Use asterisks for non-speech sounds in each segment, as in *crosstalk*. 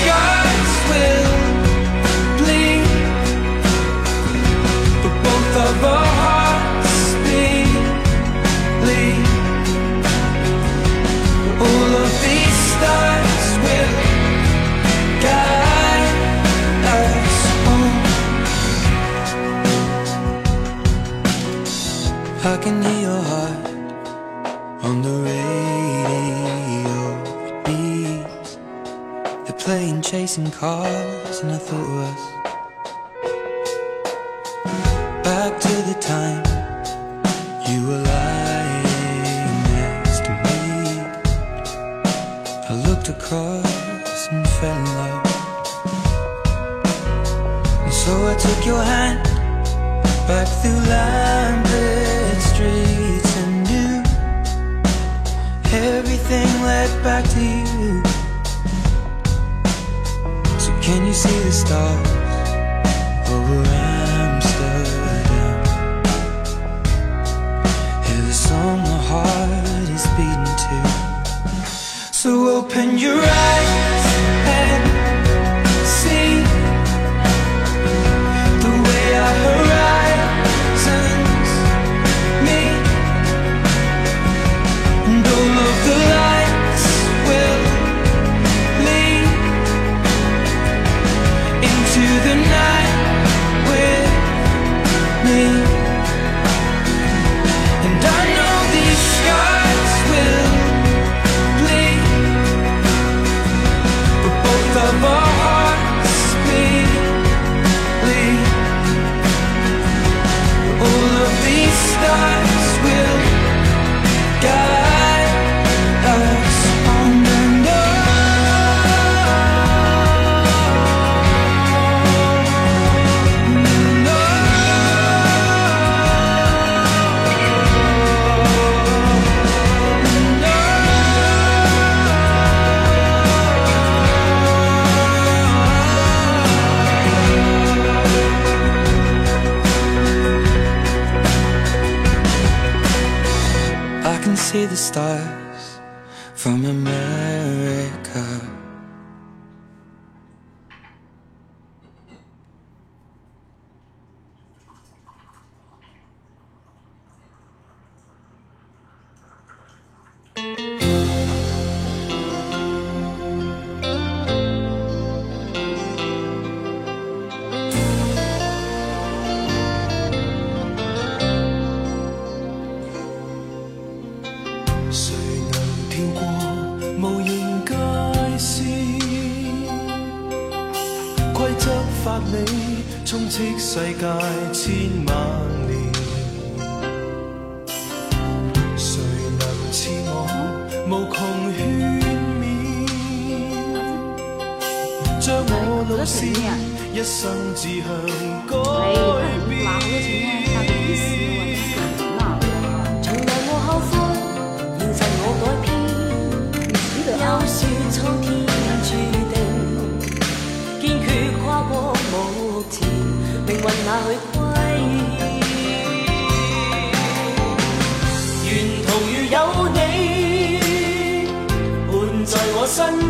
sky. chasing cars, and I thought it was. 法理，充斥世界千万年。谁能似我无穷劝勉，将我老师一生志向改变。云哪去归？沿途如有你，伴在我身。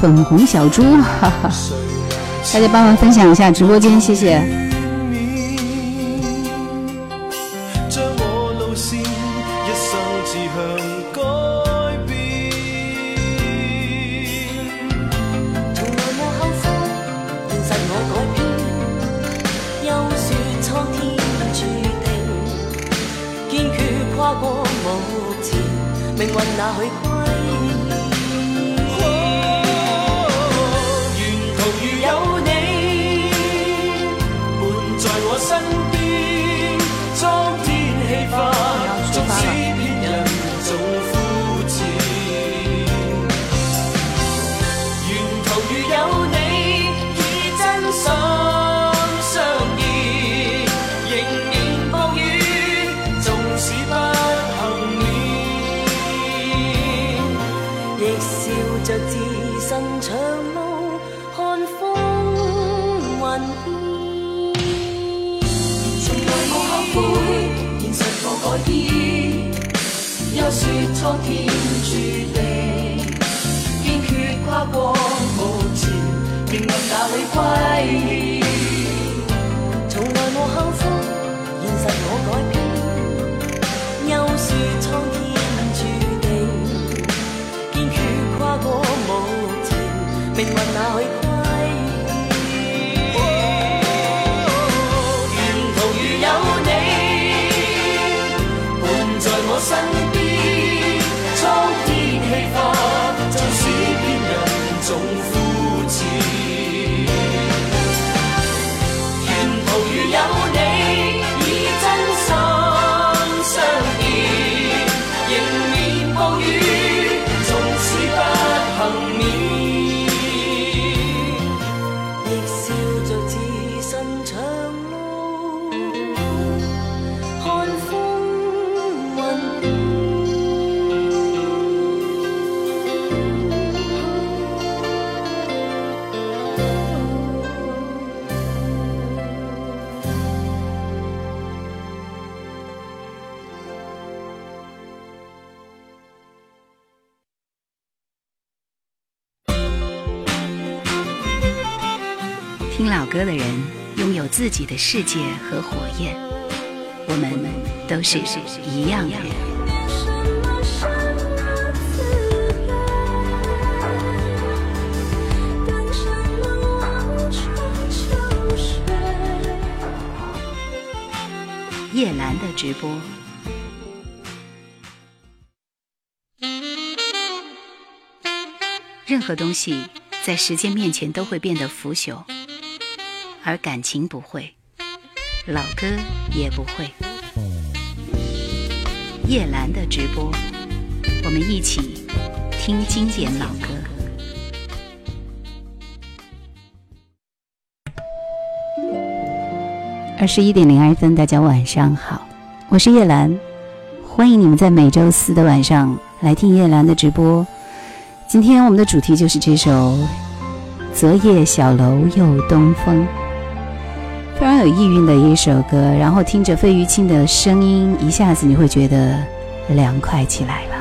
粉红小猪哈哈。大家帮忙分享一下直播间谢谢。跨过目前，命运哪里归依？从来无幸福，现实我改变。休说苍天注定，坚决跨过目前，命运哪里？的人拥有自己的世界和火焰，我们都是一样的人。叶兰的直播。任何东西在时间面前都会变得腐朽，而感情不会，老歌也不会。叶兰的直播，我们一起听经典老歌。二十一点零二分，大家晚上好，我是叶兰，欢迎你们在每周四的晚上来听叶兰的直播。今天我们的主题就是这首《昨夜小楼又东风》，非常有意蕴的一首歌。然后听着费玉清的声音，一下子你会觉得凉快起来了。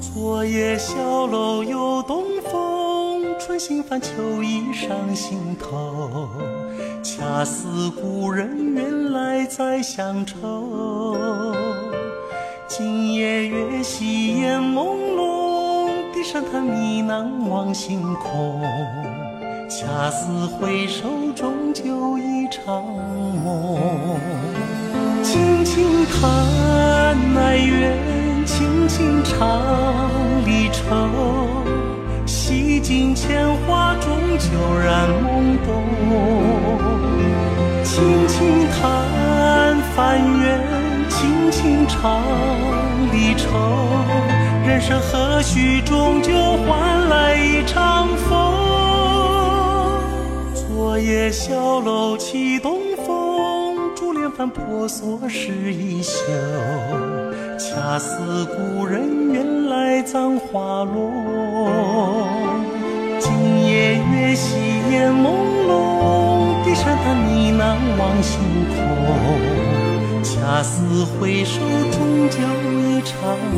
昨夜小楼又东风，春心泛秋意上心头。恰似故人远来再乡愁。今夜月稀烟朦胧，低声叹呢喃望星空。恰似回首终究一场梦。轻轻叹哀怨，轻轻唱离愁。洗尽铅华，终究染懵懂。轻轻叹烦怨，轻轻唱离愁。人生何须终究换来一场风？昨夜小楼起东风，珠帘翻婆娑湿衣袖。恰似故人远来葬花落。夜月稀烟朦胧，低声叹呢喃望星空。恰似回首终究一场梦。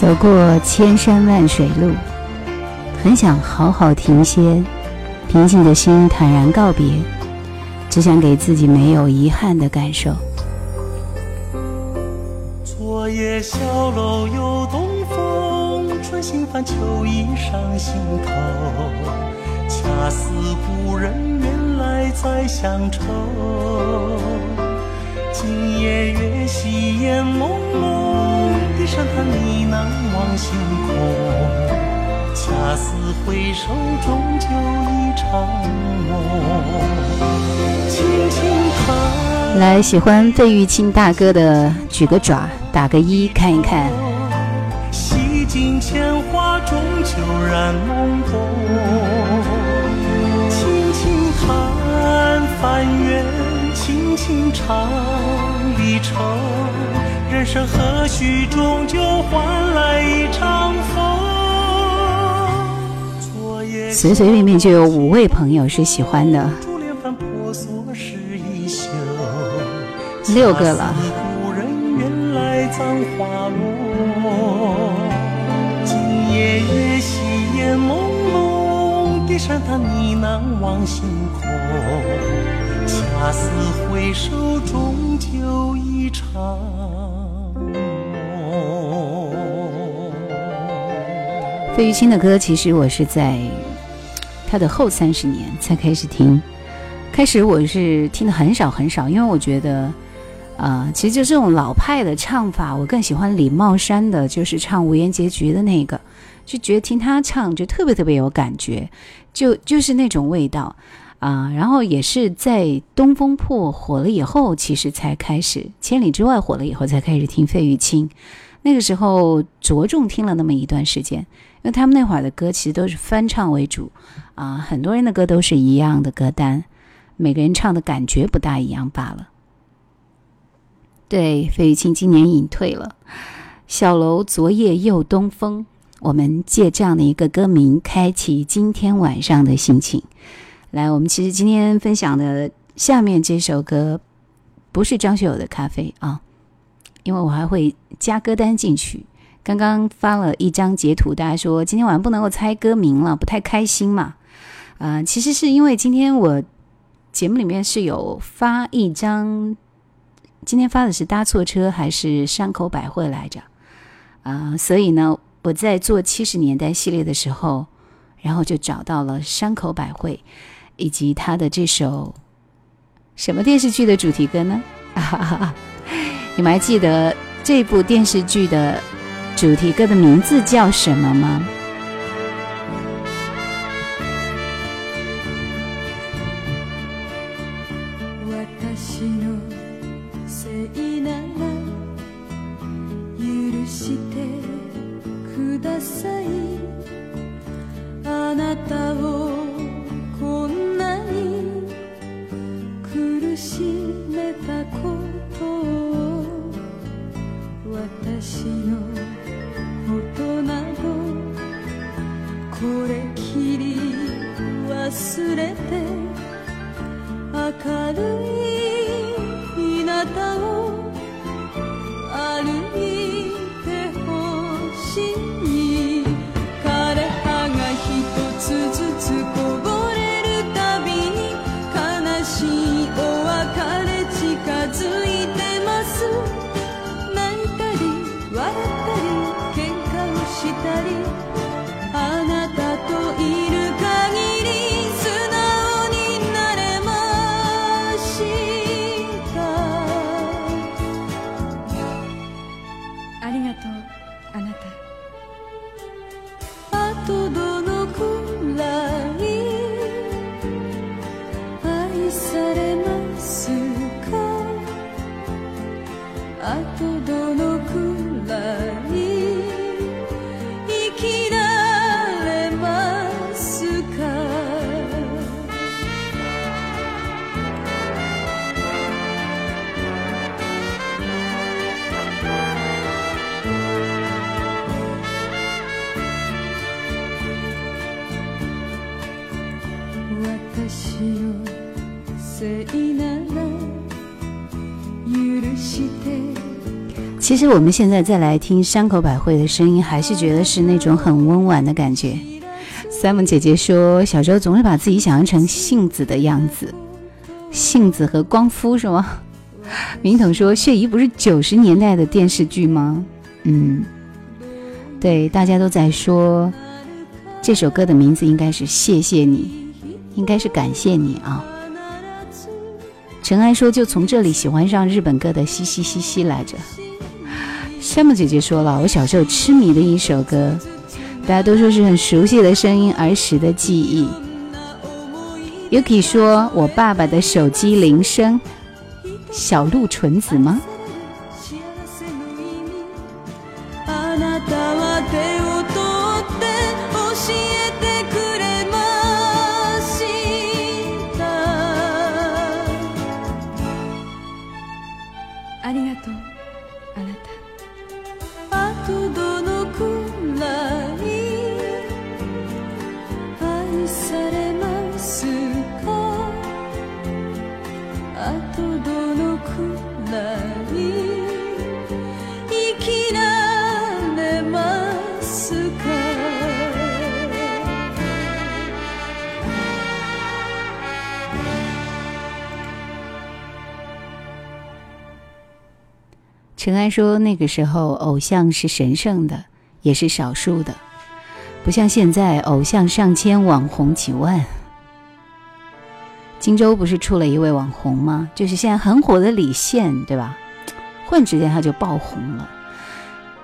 走过千山万水路，很想好好停歇，平静的心坦然告别，只想给自己没有遗憾的感受。昨夜小楼又东风，春心泛秋意上心头。恰似故人远来载乡愁。今夜月稀烟朦胧，低声叹呢喃望星空。恰似回首，终究一场梦。轻轻叹。来，喜欢费玉清大哥的，举个爪，打个一，看一看。洗尽铅华，终究染懵懂。轻轻叹翻阅，轻轻唱离愁。人生何须终究换来一场风？随随便便就有五位朋友是喜欢的，六个了。故人远来葬花落。今夜月稀烟朦胧，低声叹呢喃望星空。恰似回首，终究一场梦。费玉清的歌，其实我是在他的后三十年才开始听。开始我是听的很少很少，因为我觉得，啊、其实就这种老派的唱法，我更喜欢李茂山的，就是唱《无言结局》的那个，就觉得听他唱就特别特别有感觉，就就是那种味道啊、然后也是在《东风破》火了以后，其实才开始《千里之外》火了以后才开始听费玉清。那个时候着重听了那么一段时间，因为他们那会儿的歌其实都是翻唱为主，啊、很多人的歌都是一样的歌单，每个人唱的感觉不大一样罢了。对，费玉清今年隐退了，小楼昨夜又东风。我们借这样的一个歌名，开启今天晚上的心情。来，我们其实今天分享的下面这首歌，不是张学友的《咖啡》啊，因为我还会加歌单进去。刚刚发了一张截图，大家说今天晚上不能够猜歌名了，不太开心嘛？啊、其实是因为今天我节目里面是有发一张，今天发的是搭错车还是山口百惠来着？啊、所以呢，我在做七十年代系列的时候，然后就找到了山口百惠，以及他的这首什么电视剧的主题歌呢？啊哈哈哈！你们还记得这部电视剧的主题歌的名字叫什么吗？私の忘れて明るい日向を歩其实我们现在再来听山口百惠的声音，还是觉得是那种很温婉的感觉。Simon 姐姐说，小时候总是把自己想象成杏子的样子，杏子和光夫是吗？明统说，血姨不是九十年代的电视剧吗？嗯，对，大家都在说这首歌的名字应该是谢谢你，应该是感谢你啊。尘埃说，就从这里喜欢上日本歌的嘻嘻嘻嘻来着。山姆姐姐说了，我小时候痴迷的一首歌，大家都说是很熟悉的声音，儿时的记忆。Yuki 说，我爸爸的手机铃声，小鹿纯子吗？陈安说：“那个时候，偶像是神圣的，也是少数的，不像现在，偶像上千，网红几万。荆州不是出了一位网红吗？就是现在很火的李现，对吧？忽然之间他就爆红了，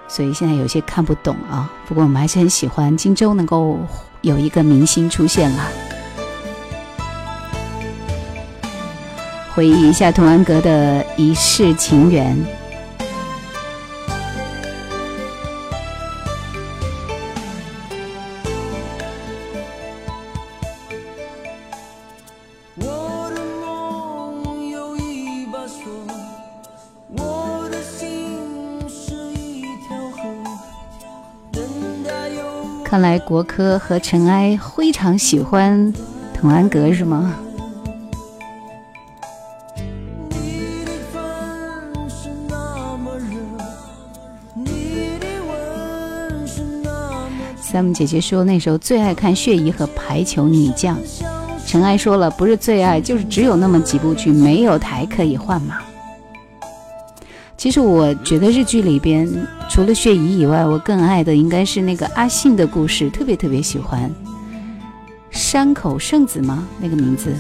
所以现在有些看不懂啊。不过我们还是很喜欢荆州能够有一个明星出现啦。回忆一下童安格的一世情缘。”看来国科和尘埃非常喜欢童安格是吗？Sam 姐姐说那时候最爱看《血姨》和《排球女将》，尘埃说了不是最爱，就是只有那么几部剧，没有台可以换嘛。其实我觉得日剧里边。除了雪姨以外，我更爱的应该是那个阿信的故事，特别特别喜欢。山口圣子吗？那个名字。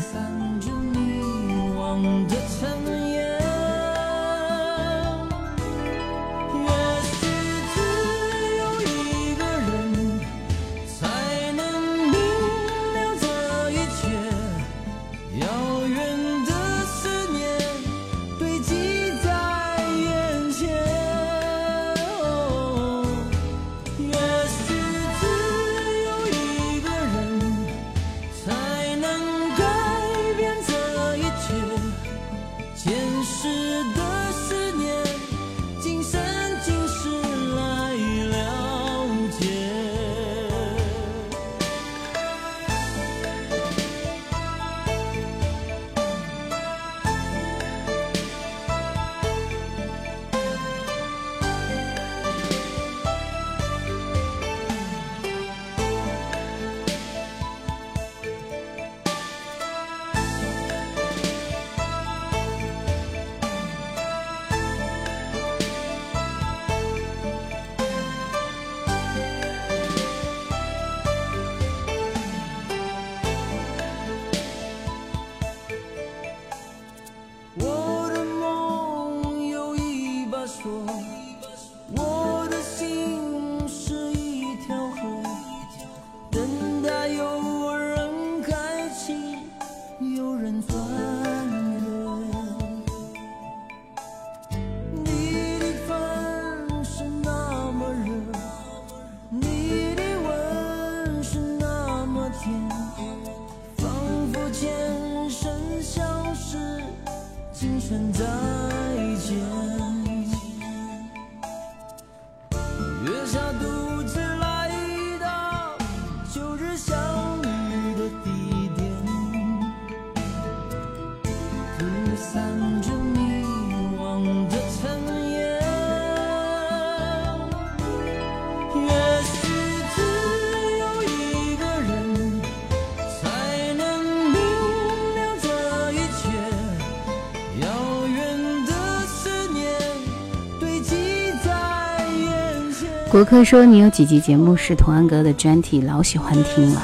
国科说你有几集节目是童安格的专题，老喜欢听了。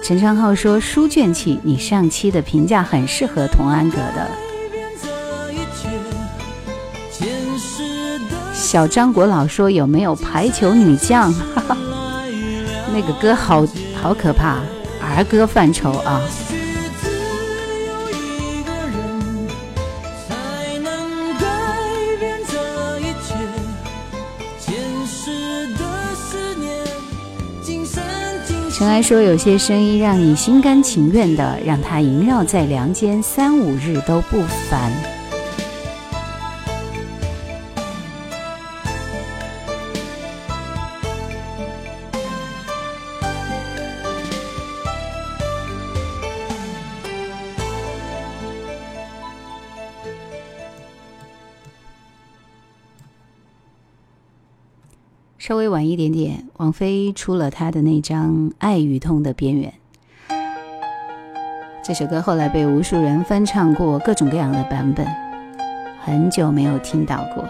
陈昌浩说书卷气，你上期的评价很适合童安格的。小张国老说有没有排球女将？*laughs* 那个歌好好可怕，儿歌范畴啊。尘埃说：“有些声音让你心甘情愿的，让它萦绕在梁间，三五日都不烦。”晚一点点，王菲出了她的那张《爱与痛的边缘》。这首歌后来被无数人翻唱过，各种各样的版本，很久没有听到过。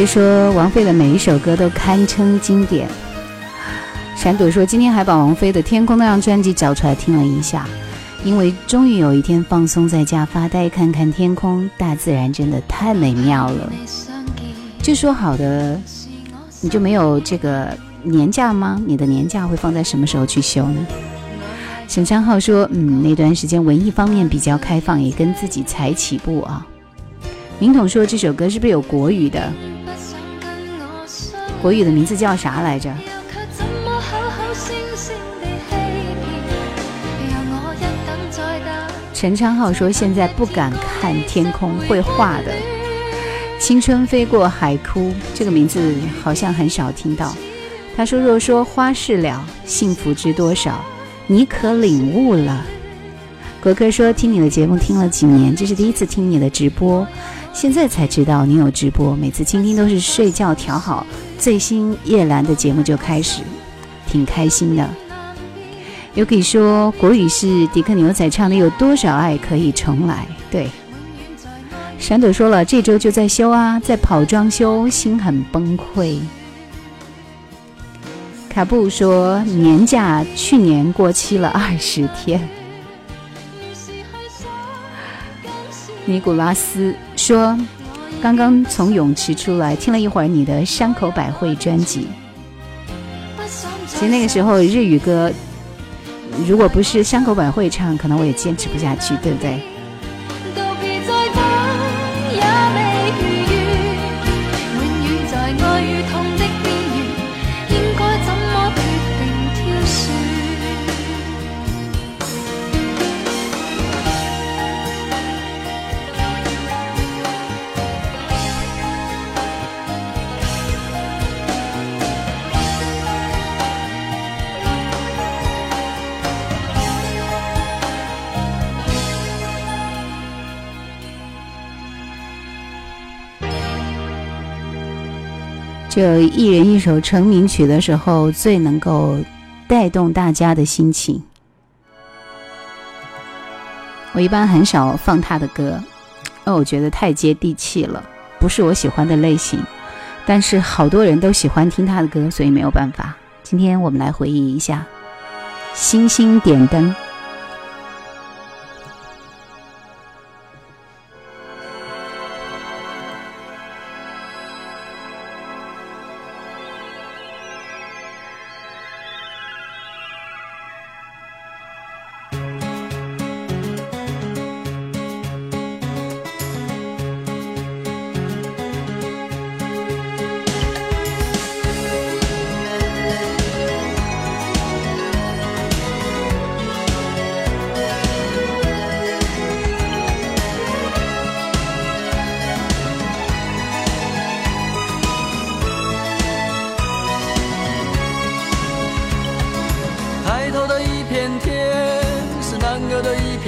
会说王菲的每一首歌都堪称经典。闪躲说今天还把王菲的《天空》那张专辑找出来听了一下，因为终于有一天放松在家发呆，看看天空，大自然真的太美妙了。就说好的，你就没有这个年假吗？你的年假会放在什么时候去休呢？沈昌浩说，嗯，那段时间文艺方面比较开放，也跟自己才起步啊。明统说这首歌是不是有国语的？国语的名字叫啥来着？陈昌浩说现在不敢看天空，会画的。青春飞过海枯，这个名字好像很少听到。他说若说花事了，幸福知多少？你可领悟了？国科说听你的节目听了几年，这是第一次听你的直播，现在才知道你有直播，每次倾听都是睡觉调好。最新叶兰的节目就开始，挺开心的。有可以说国语是迪克牛仔唱的，有多少爱可以重来？对，闪躲说了，这周就在修啊，在跑装修，心很崩溃。卡布说年假去年过期了二十天。尼古拉斯说。刚刚从泳池出来，听了一会儿你的山口百惠专辑。其实那个时候日语歌，如果不是山口百惠唱，可能我也坚持不下去，对不对？这一人一首成名曲的时候，最能够带动大家的心情。我一般很少放他的歌，因为我觉得太接地气了，不是我喜欢的类型。但是好多人都喜欢听他的歌，所以没有办法。今天我们来回忆一下《星星点灯》。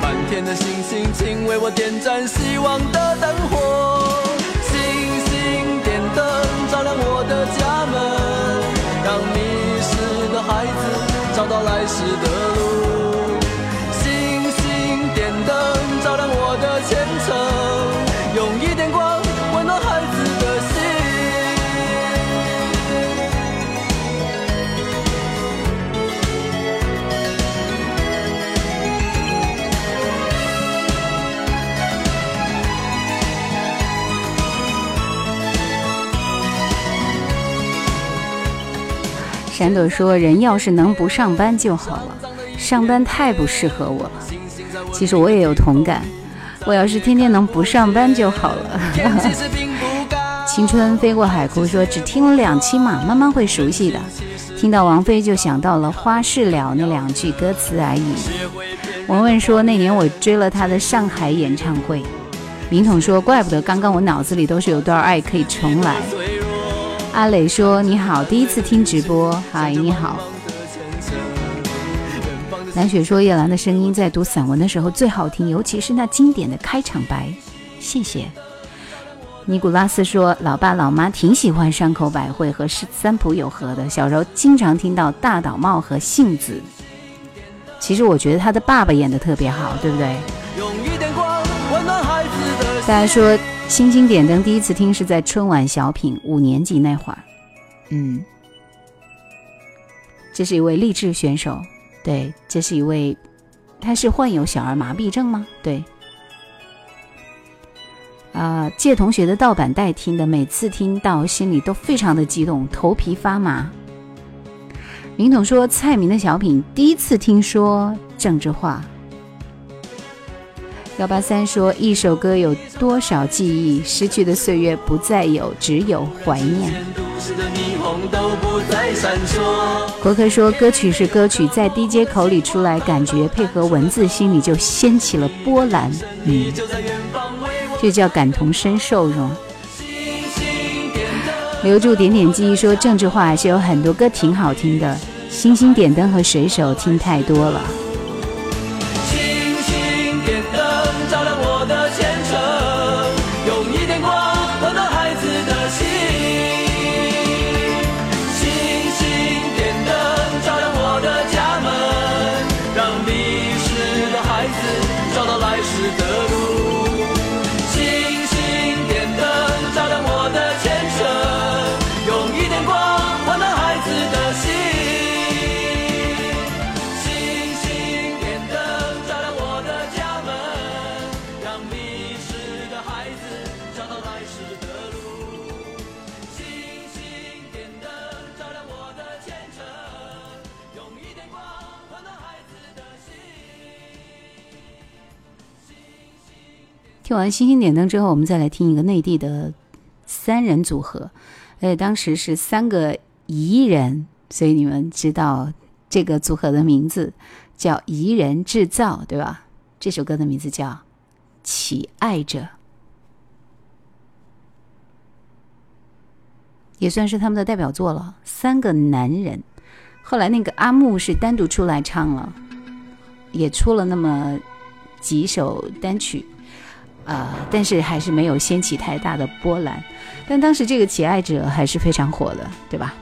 满天的星星，请为我点盏希望的灯火。星星点灯，照亮我的家门，让迷失的孩子找到来时的路。闪朵说：“人要是能不上班就好了，上班太不适合我了。其实我也有同感，我要是天天能不上班就好了。*laughs* 青春飞过海枯说：“只听了两期嘛，慢慢会熟悉的。听到王菲就想到了花事了那两句歌词而已。”文文说：“那年我追了她的上海演唱会。”明统说：“怪不得刚刚我脑子里都是有段爱可以重来。”阿磊说：“你好，第一次听直播，嗨，你好。”蓝雪说：“叶兰的声音在读散文的时候最好听，尤其是那经典的开场白。”谢谢。尼古拉斯说：“老爸老妈挺喜欢山口百惠和三浦友和的，小时候经常听到大岛茂和杏子。其实我觉得他的爸爸演的特别好，对不对？”大家说《星星点灯》第一次听是在春晚小品五年级那会儿，嗯，这是一位励志选手，对，这是一位，他是患有小儿麻痹症吗？对，啊、借同学的盗版带听的，每次听到心里都非常的激动，头皮发麻。明统说蔡明的小品第一次听说政治化。幺八三说一首歌有多少记忆，失去的岁月不再有，只有怀念。国科说歌曲是歌曲，在 DJ 口里出来，感觉配合文字，心里就掀起了波澜。嗯，就在远方为我这叫感同身受容。星星点灯。留住点点记忆说政治化还是有很多歌挺好听的，星星点灯和水手听太多了。听完星星点灯之后，我们再来听一个内地的三人组合，而且当时是三个彝人，所以你们知道这个组合的名字叫彝人制造，对吧？这首歌的名字叫《乞爱者》，也算是他们的代表作了。三个男人，后来那个阿木是单独出来唱了，也出了那么几首单曲。呃，但是还是没有掀起太大的波澜，但当时这个《乞爱者》还是非常火的，对吧？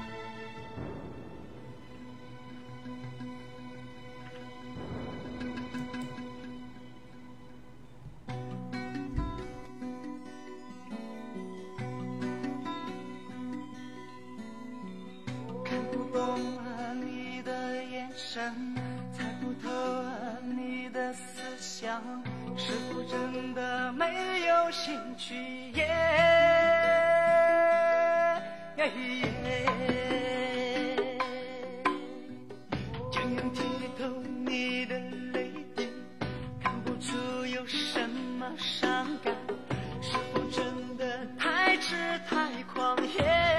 没有兴趣？耶耶晶莹剔透你的泪滴，看不出有什么伤感。是否真的太痴太狂？野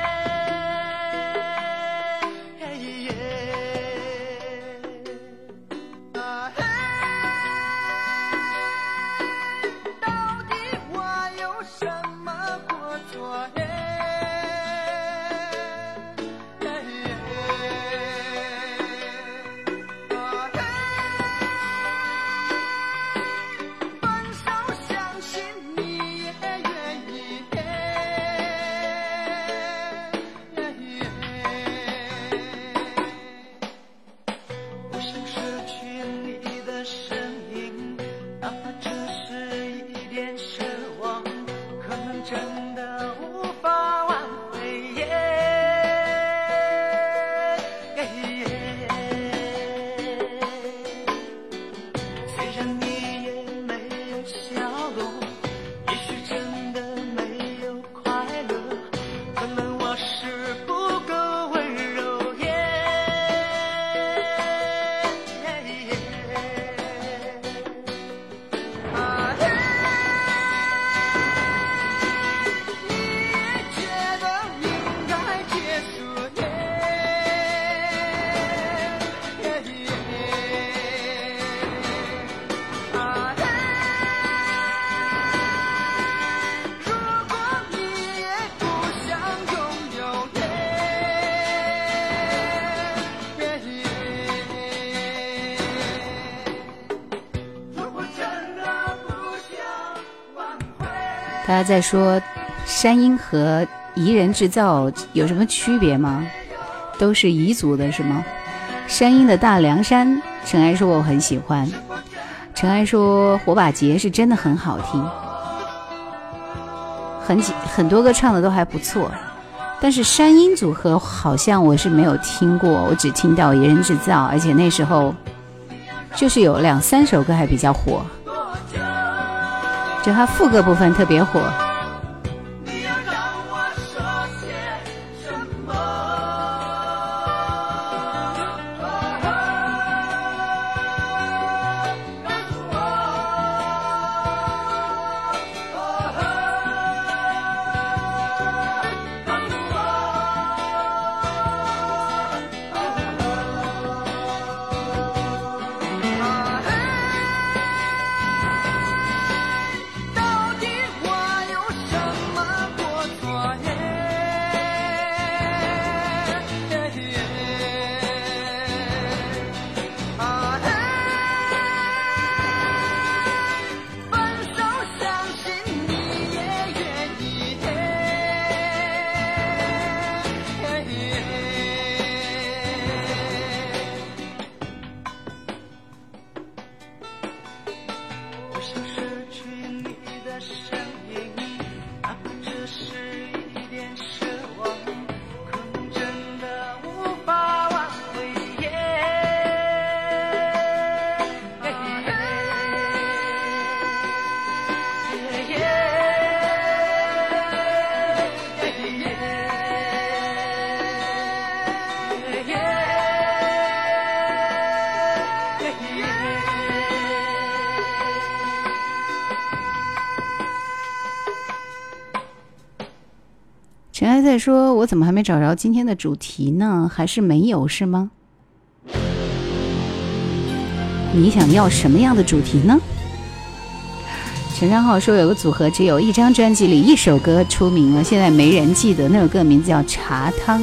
大家在说山鹰和彝人制造有什么区别吗？都是彝族的是吗？山鹰的大凉山，尘埃说我很喜欢。尘埃说火把节是真的很好听，很几很多歌唱的都还不错。但是山鹰组合好像我是没有听过，我只听到彝人制造，而且那时候就是有两三首歌还比较火，就他副歌部分特别火。我怎么还没找着今天的主题呢？还是没有是吗？你想要什么样的主题呢？”陈山浩说：“有个组合只有一张专辑里一首歌出名了，现在没人记得那首歌名字叫《茶汤》。”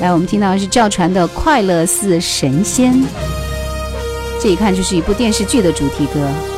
来，我们听到的是赵传的《快乐似神仙》，这一看就是一部电视剧的主题歌。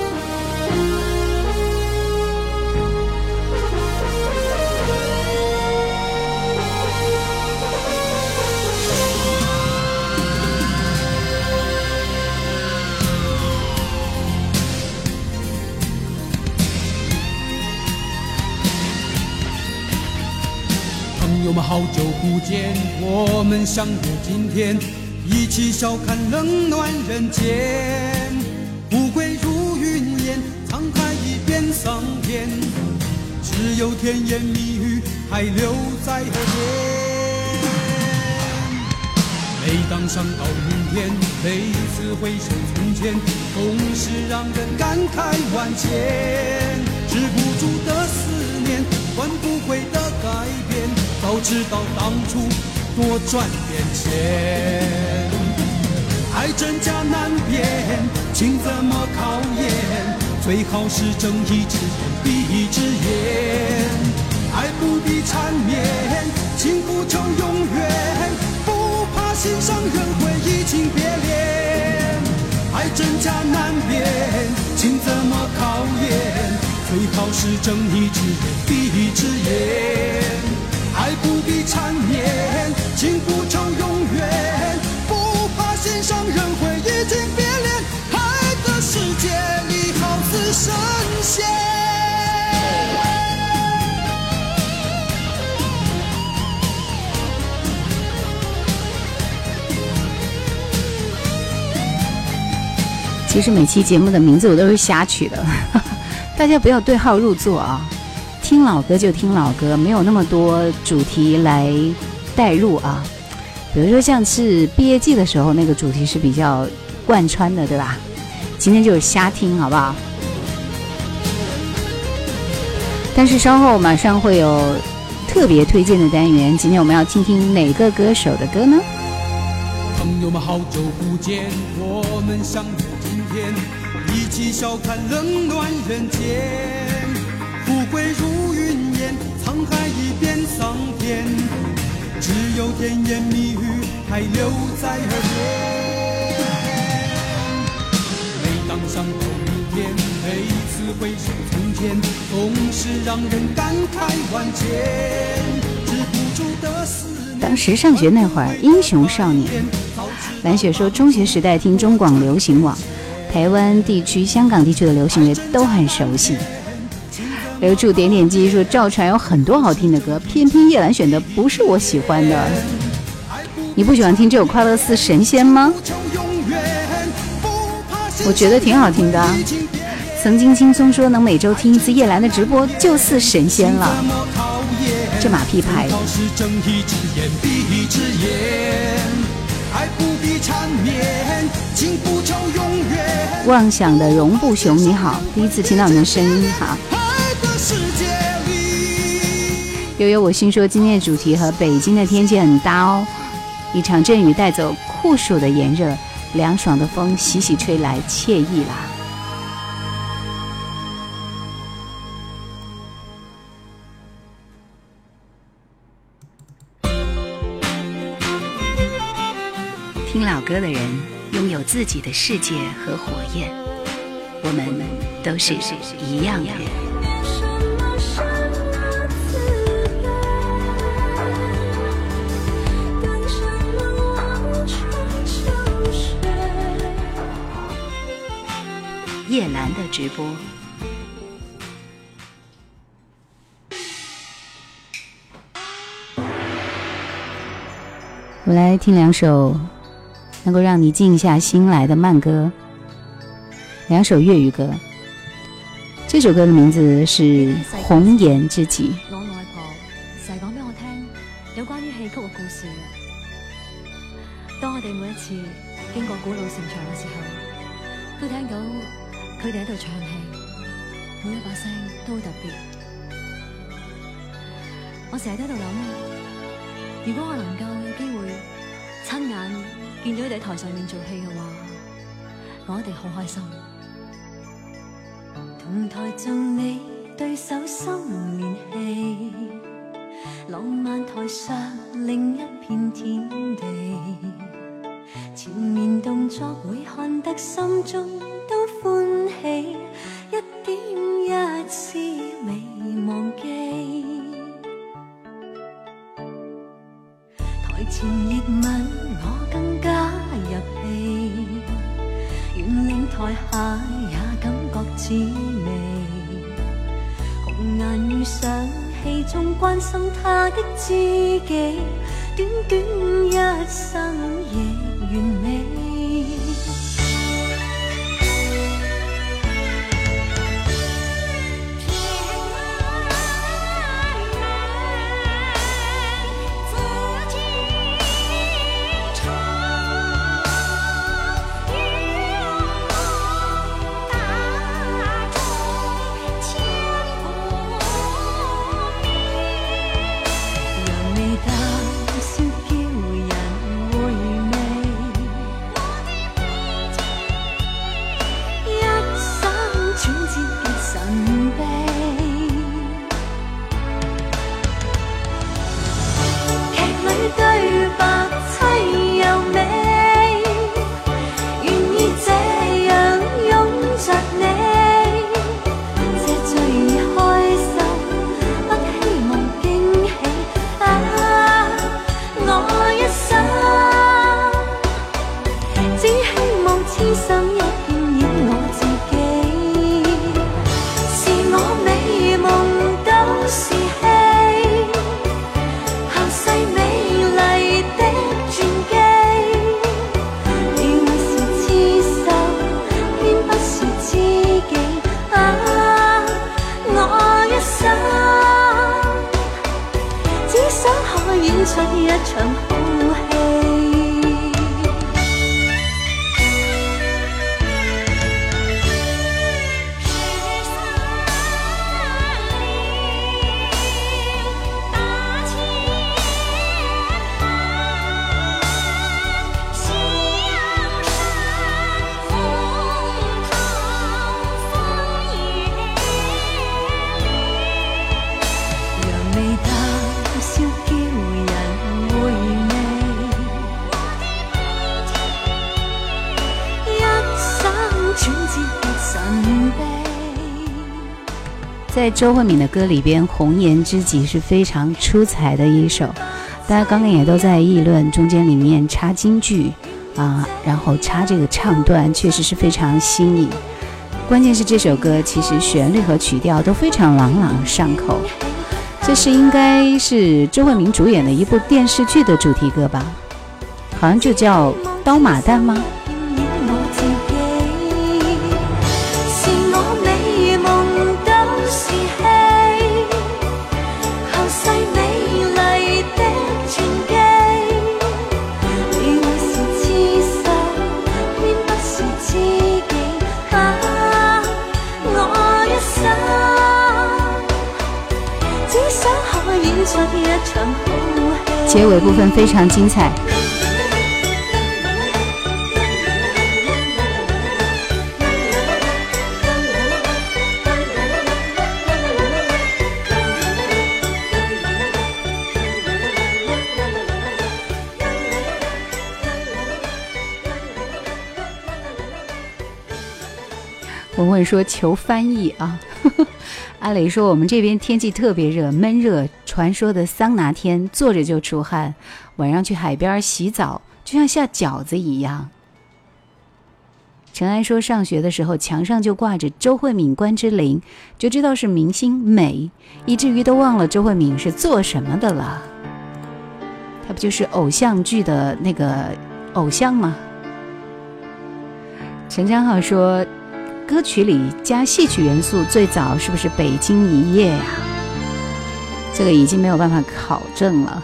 不见，我们相约今天，一起笑看冷暖人间。富贵如云烟，沧海已变桑田，只有甜言蜜语还留在耳边。每当想到明天，每次回首从前，总是让人感慨万千。止不住的思念，换不回的改变。早知道当初多赚点钱，爱真假难辨，情怎么考验？最好是睁一只眼闭一只眼。爱不必缠绵，情不求永远，不怕心上人会移情别恋。爱真假难辨，情怎么考验？最好是睁一只眼闭一只眼。爱不必缠绵，情不求永远，不怕心上人会移情别恋。爱的世界里好似神仙。其实每期节目的名字我都是瞎取的，*laughs* 大家不要对号入座啊。听老歌就听老歌，没有那么多主题来代入啊。比如说像是毕业季的时候，那个主题是比较贯穿的，对吧？今天就是瞎听，好不好？但是稍后马上会有特别推荐的单元。今天我们要听听哪个歌手的歌呢？朋友们，好久不见，我们相约今天，一起笑看冷暖人间。富贵如云烟，沧海一变桑田，只有甜言蜜语还留在耳边。每当明天，每次回首从前，总是让人感慨万千。止不住的思念。当时上学那会儿，英雄少年。蓝雪说，中学时代听中广流行网，台湾地区、香港地区的流行乐都很熟悉。留住点点记忆说赵传有很多好听的歌，偏偏叶兰选的不是我喜欢的。你不喜欢听这首《快乐似神仙》吗？我觉得挺好听的。曾经轻松说能每周听一次叶兰的直播就似神仙了。这马屁拍的。妄想的容不雄你好，第一次听到你的声音哈。悠悠，我心说今天的主题和北京的天气很搭哦。一场阵雨带走酷暑的炎热，凉爽的风习习吹来，惬意啦。听老歌的人拥有自己的世界和火焰，我们都是一样的人。叶兰的直播，我来听两首能够让你静下心来的慢歌，两首粤语歌。这首歌的名字是《红颜知己》。我外婆成日讲俾我听有关于戏曲嘅故事。当我哋每一次经过古老城墙，佢哋喺度唱戏，每一把声都特别。我成日喺度諗，如果我能夠有機會親眼見到佢哋喺台上面做戲嘅話，我一定好開心。同台做你對手心连戏，浪漫台上另一片天地，前面動作會看得心中都歡喜，一點一丝未忘記。台前热吻我更加入戲，願令台下也感覺滋味。紅顏遇上戲中關心他的知己，短短一生亦在周慧敏的歌里边，《红颜知己》是非常出彩的一首，大家刚刚也都在议论，中间里面插京剧啊，然后插这个唱段，确实是非常新颖。关键是这首歌其实旋律和曲调都非常朗朗上口，这是应该是周慧敏主演的一部电视剧的主题歌吧？好像就叫《刀马旦》吗？结尾部分非常精彩。文文说求翻译啊，阿磊说我们这边天气特别热，闷热，传说的桑拿天，坐着就出汗，晚上去海边洗澡就像下饺子一样。陈安说上学的时候墙上就挂着周慧敏、关之琳，就知道是明星美，以至于都忘了周慧敏是做什么的了。她不就是偶像剧的那个偶像吗？陈江浩说。歌曲里加戏曲元素最早是不是《北京一夜》呀？这个已经没有办法考证了。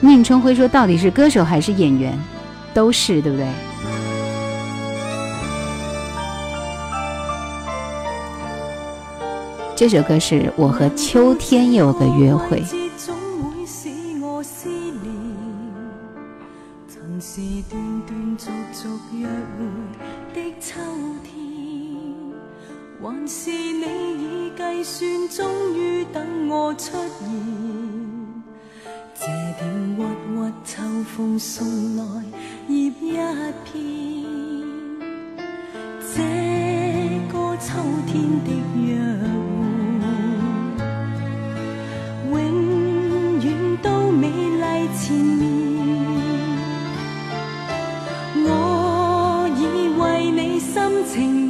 宁春辉说：“到底是歌手还是演员？都是，对不对？”这首歌是我和秋天有个约会。还是你已计算终于等我出现这点郁郁秋风送来叶一片这个秋天的约会永远都美丽缠绵我以为你心情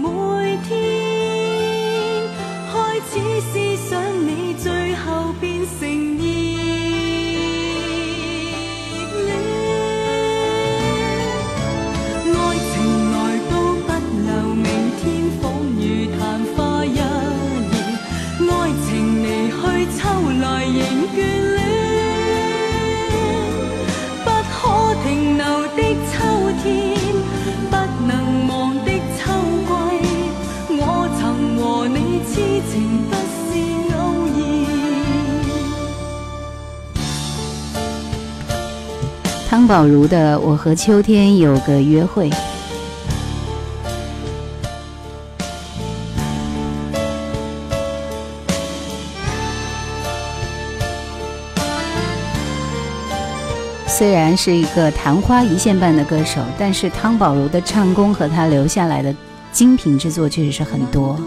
汤宝如的《我和秋天有个约会》。虽然是一个昙花一现般的歌手，但是汤宝如的唱功和他留下来的精品之作确实是很多。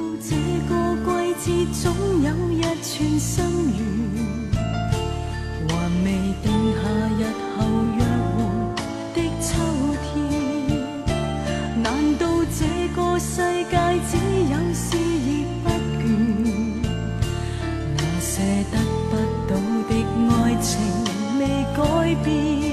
改變。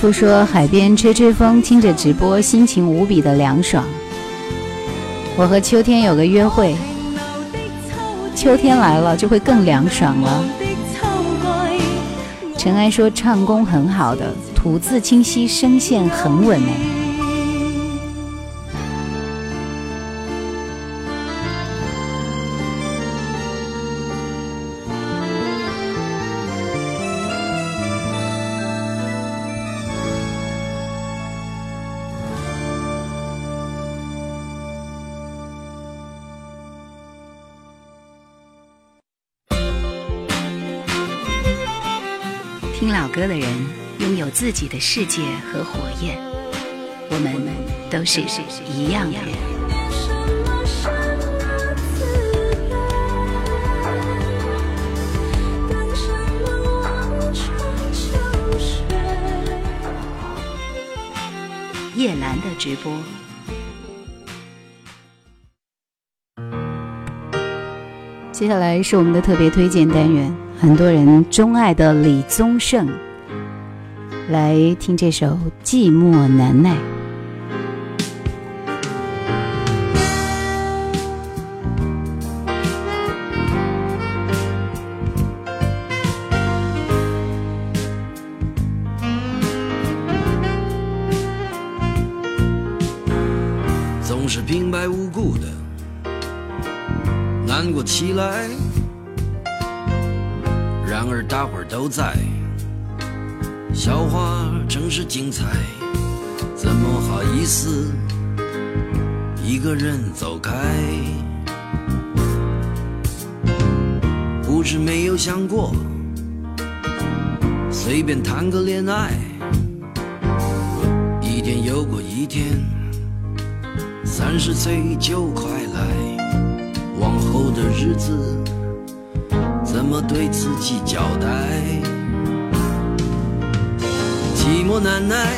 夫说：“海边吹吹风，听着直播，心情无比的凉爽。我和秋天有个约会，秋天来了就会更凉爽了。”尘埃说：“唱功很好的，吐字清晰，声线很稳哎。”世界和火焰，我们都是一样的人。叶兰的直播。接下来是我们的特别推荐单元，很多人钟爱的李宗盛，来听这首《寂寞难耐》。真是精彩，怎么好意思一个人走开？不是没有想过，随便谈个恋爱，一。天又过一天，三十岁就快来，往后的日子怎么对自己交代？寂寞难耐，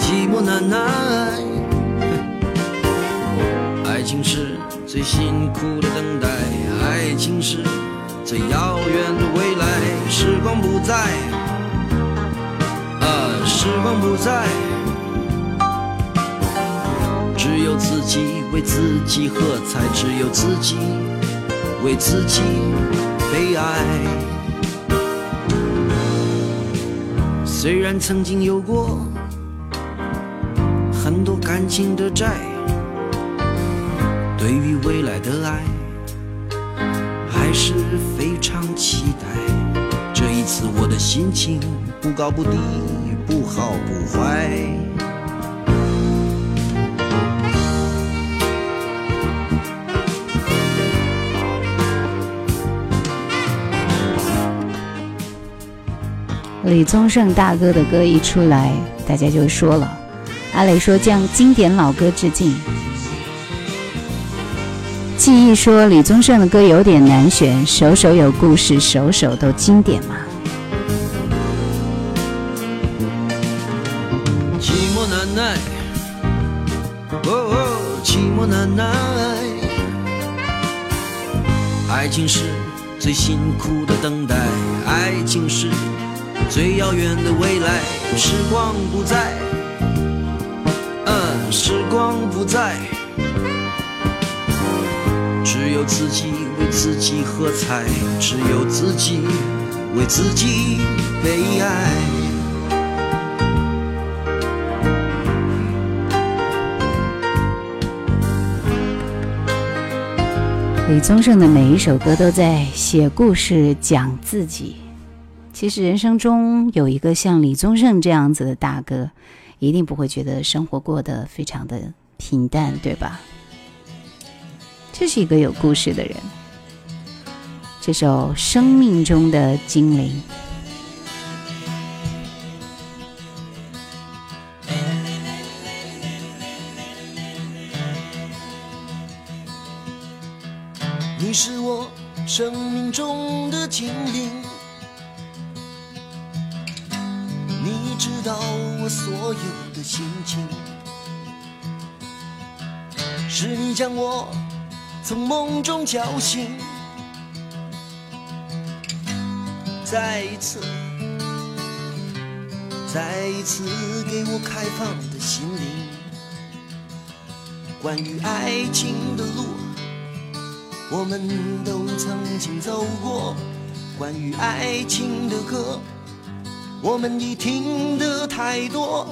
寂寞难耐，爱情是最辛苦的等待，爱情是最遥远的未来，时光不再。啊，时光不再，只有自己为自己喝彩，只有自己为自己悲哀。虽然曾经有过很多感情的债，对于未来的爱还是非常期待。这一次我的心情不高不低，不好不坏。李宗盛大哥的歌一出来，大家就说了，阿磊说向经典老歌致敬。记忆说李宗盛的歌有点难选，首首有故事，首首都经典嘛。寂寞难耐，哦哦，寂寞难耐。爱情是最辛苦的等待，遥远的未来。时光不再，嗯，时光不再，只有自己为自己喝彩，只有自己为自己悲哀。李宗盛的每一首歌都在写故事、讲自己。其实人生中有一个像李宗盛这样子的大哥，一定不会觉得生活过得非常的平淡，对吧？这是一个有故事的人。这首《生命中的精灵》。你是我生命中的精灵，知道我所有的心情，是你将我从梦中叫醒，再一次，再一次给我开放的心灵，关于爱情的路。我们都曾经走过关于爱情的歌，我们已听得太多。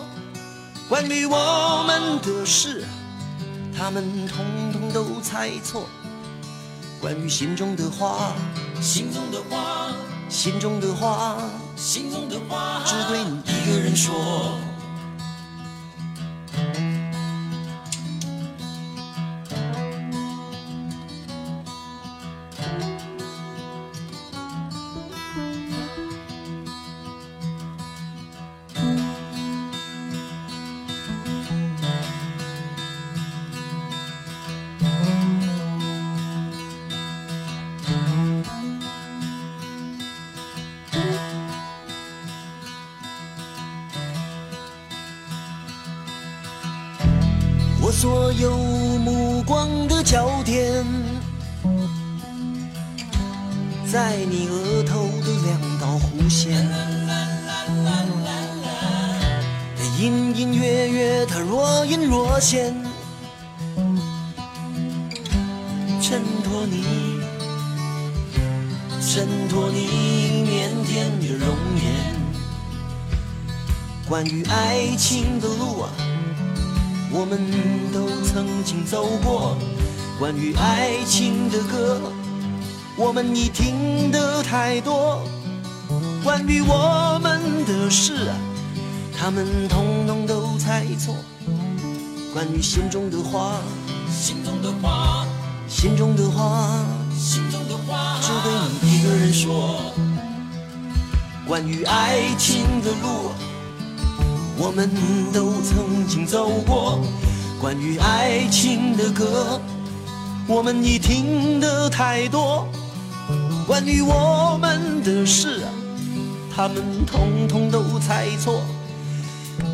关于我们的事，他们统统都猜错。关于心中的话，心中的话，心中的话，心中的话，只对你一个人说。关于爱情的路。我们都曾经走过关于爱情的歌，我们已听得太多。关于我们的事，他们统统都猜错。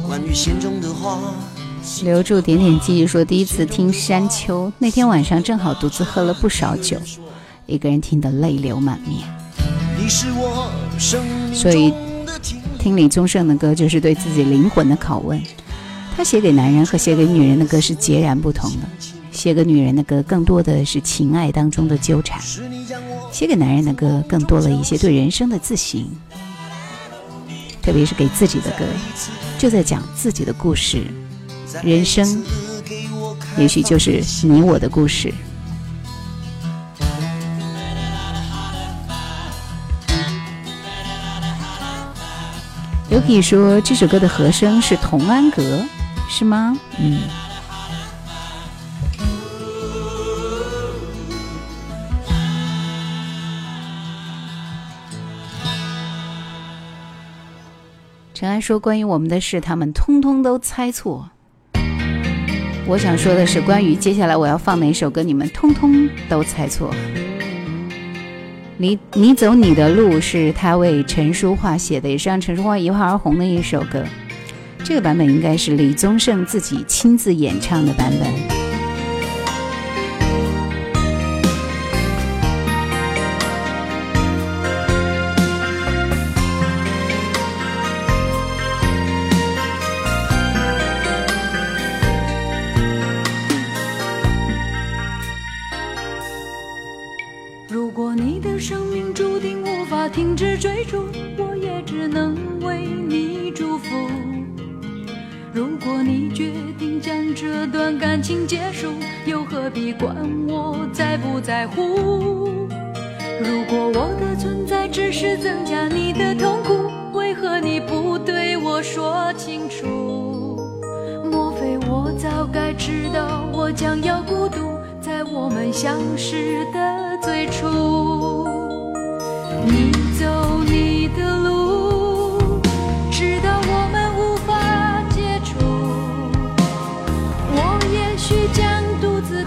关于心中的话，留住点点记忆说，第一次听山丘那天晚上正好独自喝了不少酒，一个人听得泪流满面。你是我生命所以听李宗盛的歌就是对自己灵魂的拷问。他写给男人和写给女人的歌是截然不同的。写给女人的歌更多的是情爱当中的纠缠，写给男人的歌更多了一些对人生的自省，特别是给自己的歌，就在讲自己的故事。人生也许就是你我的故事。有可以说这首歌的和声是童安格，是吗？嗯。陈安说：“关于我们的事，他们通通都猜错。”我想说的是，关于接下来我要放哪首歌，你们通通都猜错。你你走你的路是他为陈淑桦写的，也是让陈淑桦一炮而红的一首歌。这个版本应该是李宗盛自己亲自演唱的版本。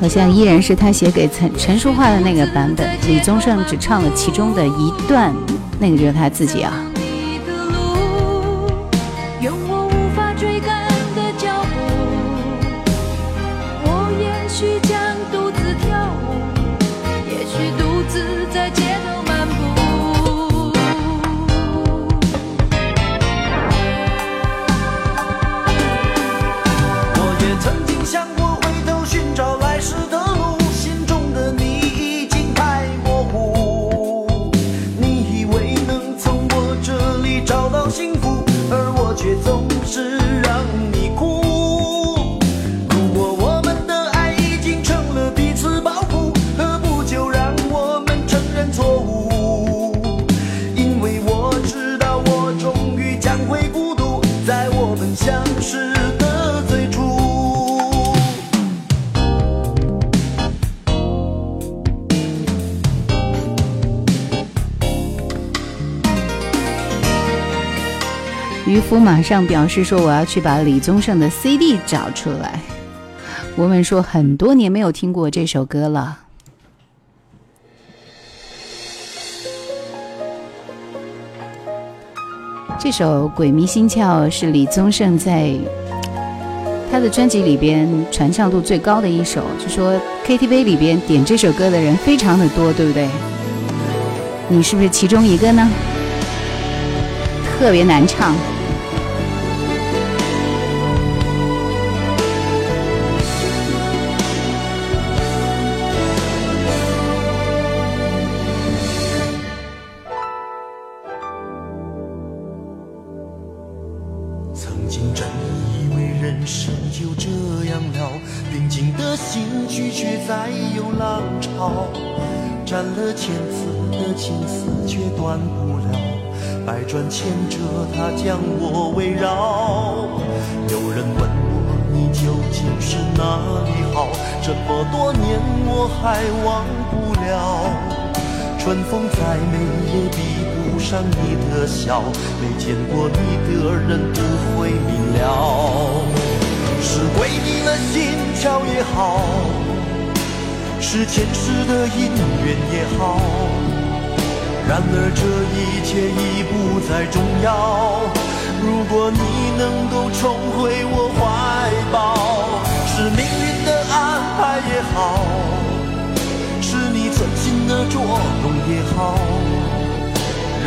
好像依然是他写给陈陈淑桦的那个版本，李宗盛只唱了其中的一段，那个就是他自己啊。马上表示说：“我要去把李宗盛的 CD 找出来。”我们说很多年没有听过这首歌了。这首《鬼迷心窍》是李宗盛在他的专辑里边传唱度最高的一首，就说 KTV 里边点这首歌的人非常的多，对不对？你是不是其中一个呢？特别难唱。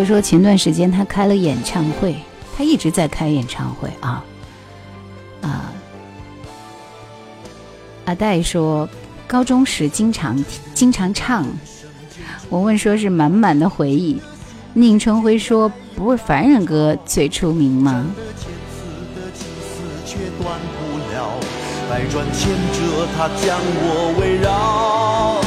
山头说，前段时间他开了演唱会，他一直在开演唱会啊啊！阿戴说，高中时经常经常唱。我问说是满满的回忆。宁春辉说，不是凡人歌最出名吗？却断不了，百转千折它将我围绕。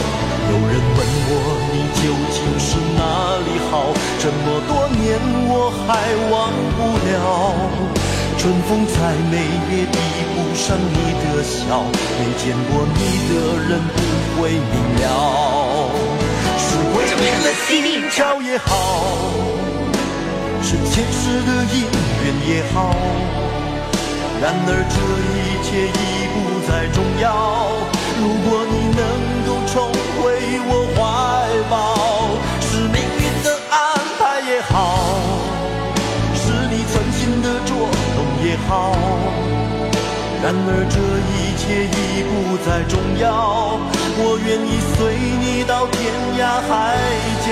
有人问我你究竟是哪里好，这多年我还忘不了。春风再美也比不上你的笑，没见过你的人不会明了。是鬼迷了心窍也好。是前世的姻缘也好，然而这一切已不再重要。如果你能够重回我怀抱，好。然而这一切已不再重要，我愿意随你到天涯海角。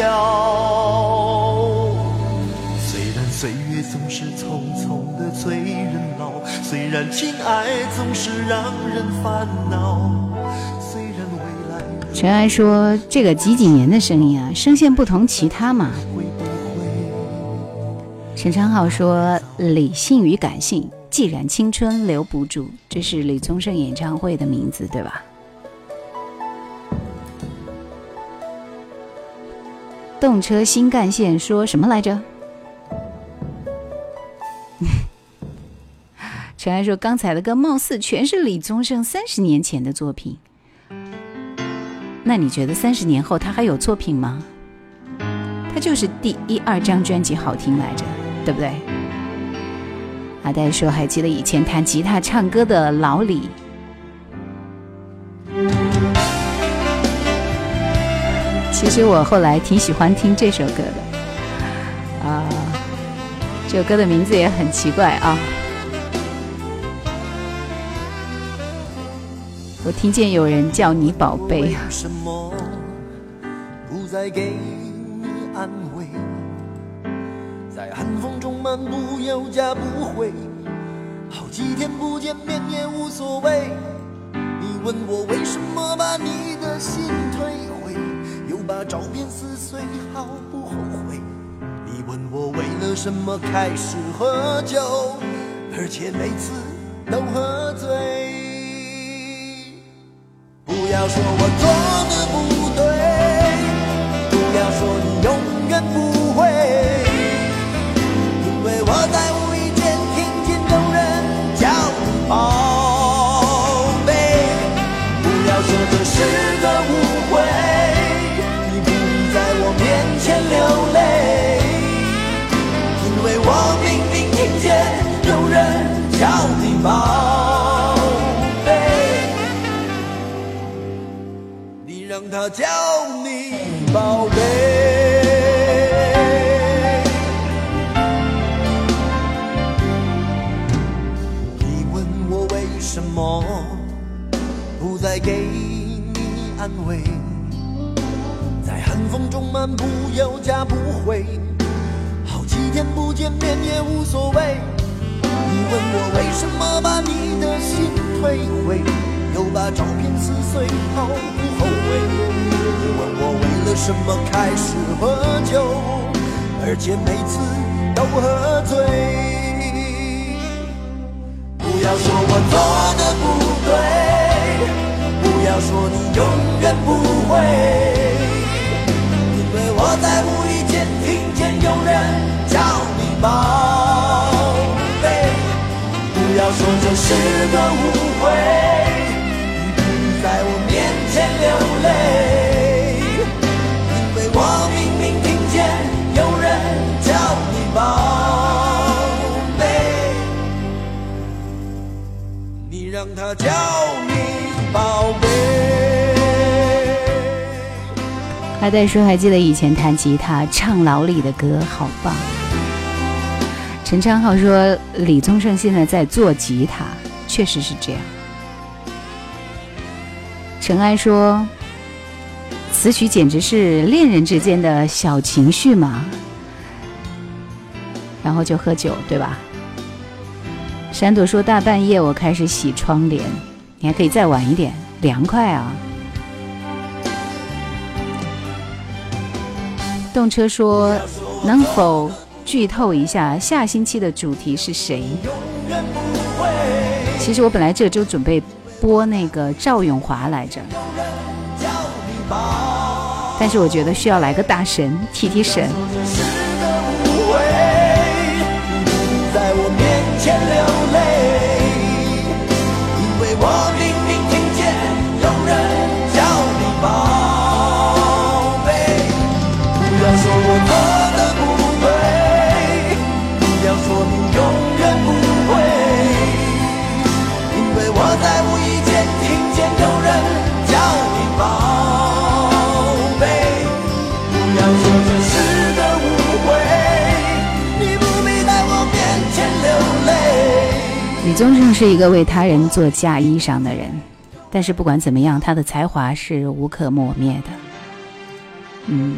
虽然岁月总是匆匆的催人老，虽然情爱总是让人烦恼，虽然未来陈安说，这个几几年的声音啊，声线不同，其他嘛。陈昌浩说：“理性与感性，既然青春留不住，这是李宗盛演唱会的名字，对吧？”动车新干线说什么来着？*laughs* 陈安说：“刚才的歌貌似全是李宗盛三十年前的作品。那你觉得三十年后他还有作品吗？他就是第一二张专辑好听来着，对不对？”阿呆说：“还记得以前弹吉他唱歌的老李。”其实我后来挺喜欢听这首歌的，啊，这首歌的名字也很奇怪啊。我听见有人叫你宝贝为，什么不再给你安慰？在寒风中漫步，有家不回，好几天不见面也无所谓。你问我为什么把你的心退回，又把照片撕碎，毫不后悔。你问我为了什么开始喝酒，而且每次都喝醉。不要说我做的不对，不要说你永远不宝贝。你让他叫你宝贝。你问我为什么不再给你安慰，在寒风中漫步，有家不回。好几天不见面也无所谓。你问我为什么把你的心退回，又把照片撕碎，毫不后悔。你问我为了什么开始喝酒，而且每次都喝醉。不要说我做的不对，不要说你永远不会，因为我在无意间听见有人叫你宝。要说这是个误会，你不在我面前流泪，因为我明明听见有人叫你宝贝。你让他叫你宝贝。阿黛说：“还记得以前弹吉他唱老李的歌，好棒。”陈昌浩说：“李宗盛现在在做吉他，确实是这样。”陈安说：“词曲简直是恋人之间的小情绪嘛。”然后就喝酒，对吧？闪朵说：“大半夜我开始洗窗帘，你还可以再晚一点，凉快啊。”动车说：“能否剧透一下下星期的主题是谁？”其实我本来这周准备播那个赵永华来着，但是我觉得需要来个大神提提神。误会，你在我面前流泪，因为我明明听见有人叫你宝贝。不要说我李宗盛是一个为他人做嫁衣裳的人，但是不管怎么样，他的才华是无可磨灭的。嗯，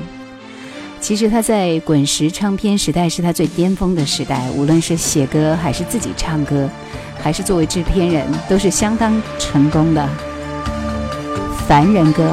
其实他在滚石唱片时代是他最巅峰的时代，无论是写歌还是自己唱歌，还是作为制片人，都是相当成功的。凡人歌。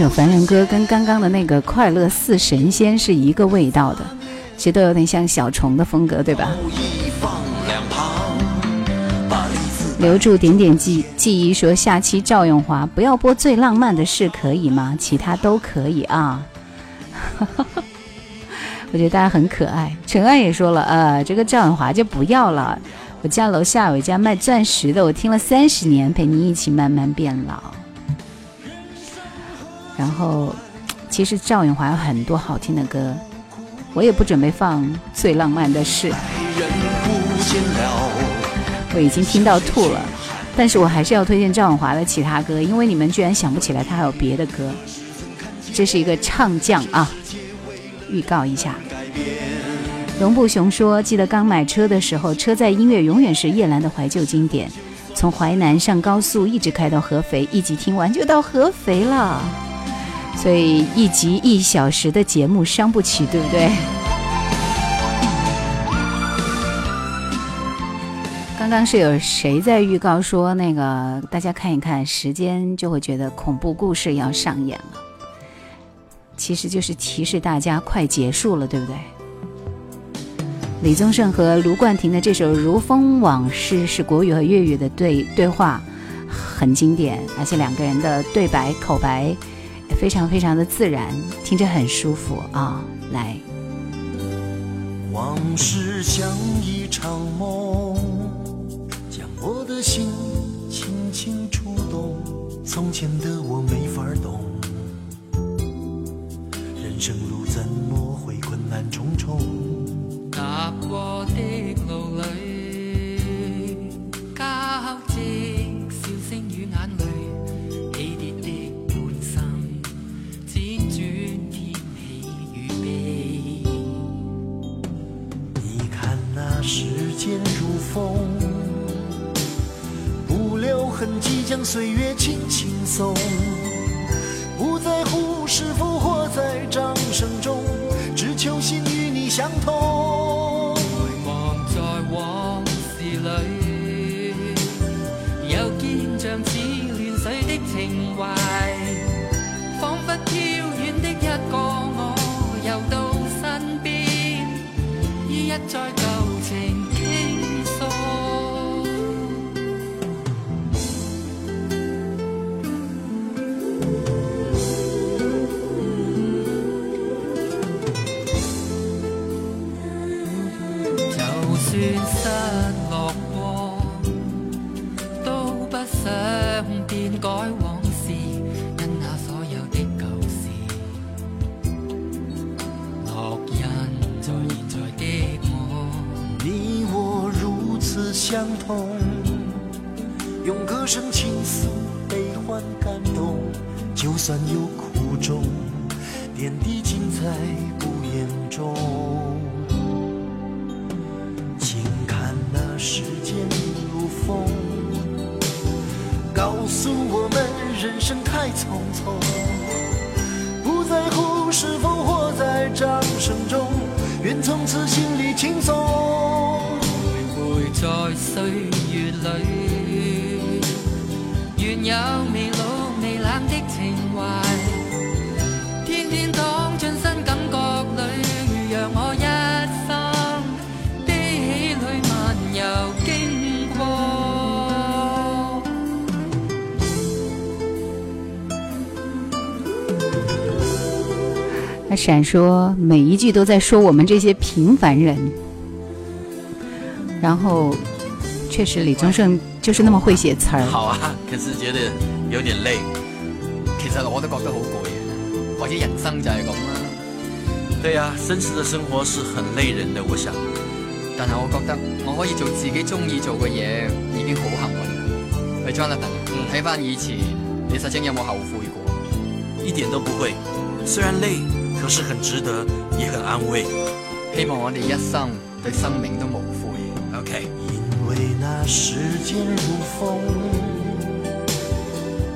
首《凡人歌》跟刚刚的那个《快乐似神仙》是一个味道的，其实都有点像小虫的风格，对吧？留住点点记记忆说下期赵永华不要播最浪漫的事可以吗？其他都可以啊。*laughs* 我觉得大家很可爱。陈爱也说了，呃，这个赵永华就不要了。我家楼下有一家卖钻石的，我听了三十年，陪你一起慢慢变老。然后，其实赵咏华有很多好听的歌，我也不准备放最浪漫的事。我已经听到吐了，但是我还是要推荐赵咏华的其他歌，因为你们居然想不起来他还有别的歌。这是一个唱将啊，预告一下。龙布熊说：“记得刚买车的时候，车载音乐永远是叶兰的怀旧经典。从淮南上高速一直开到合肥，一集听完就到合肥了。所以一集一小时的节目伤不起，对不对？” *laughs* 刚刚是有谁在预告说那个大家看一看时间就会觉得恐怖故事要上演了，其实就是提示大家快结束了，对不对？李宗盛和卢冠廷的这首《如风往事》是国语和粤语的对对话，很经典，而且两个人的对白口白非常非常的自然，听着很舒服啊！来，往事像一场梦，将我的心轻轻触动。从前的我没法懂，人生路怎么会困难重重？踏过的路裏，痕迹将岁月轻轻送，不在乎是否活在掌声中，只求心与你相通。回望在往事里，又见像似乱水的情怀，仿佛飘远的一个我，游到身边，依一再旧情相同，用歌声倾诉悲欢感动，就算有苦衷，点滴尽在不言中。请看那时间如风，告诉我们人生太匆匆，不在乎是否活在掌声中，愿从此心里轻松。在歲月裏，願有未老未冷的情懷，天天躺進新感覺裏，讓我一生的喜侶漫遊經過。那闪说每一句都在说我们这些平凡人，然后，确实李宗盛就是那么会写词儿。好啊，可是觉得有点累。其實我都覺得好攰啊，或者人生就系咁啦。对呀、真实的生活是很累人的，我想。但系我觉得我可以做自己中意做嘅嘢，已经好幸运。喂，Jonathan，睇翻以前，你實情有冇后悔过？一点都不会。虽然累，可是很值得，也很安慰。希望我哋一生对生命都無悔。OK，因为那时间如风，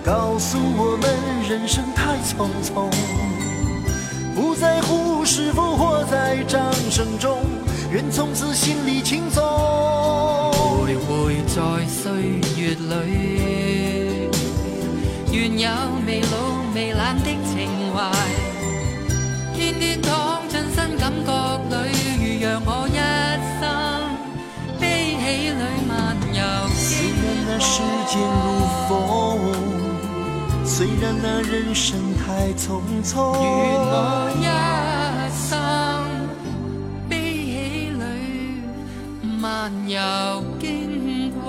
告诉我们人生太匆匆，不在乎是否活在掌声中，愿从此心里轻松。徘徊在岁月里，愿有未老未冷的情怀，天天躺那时间如风，虽然那人生太匆匆。願我一生悲喜裏漫遊經過。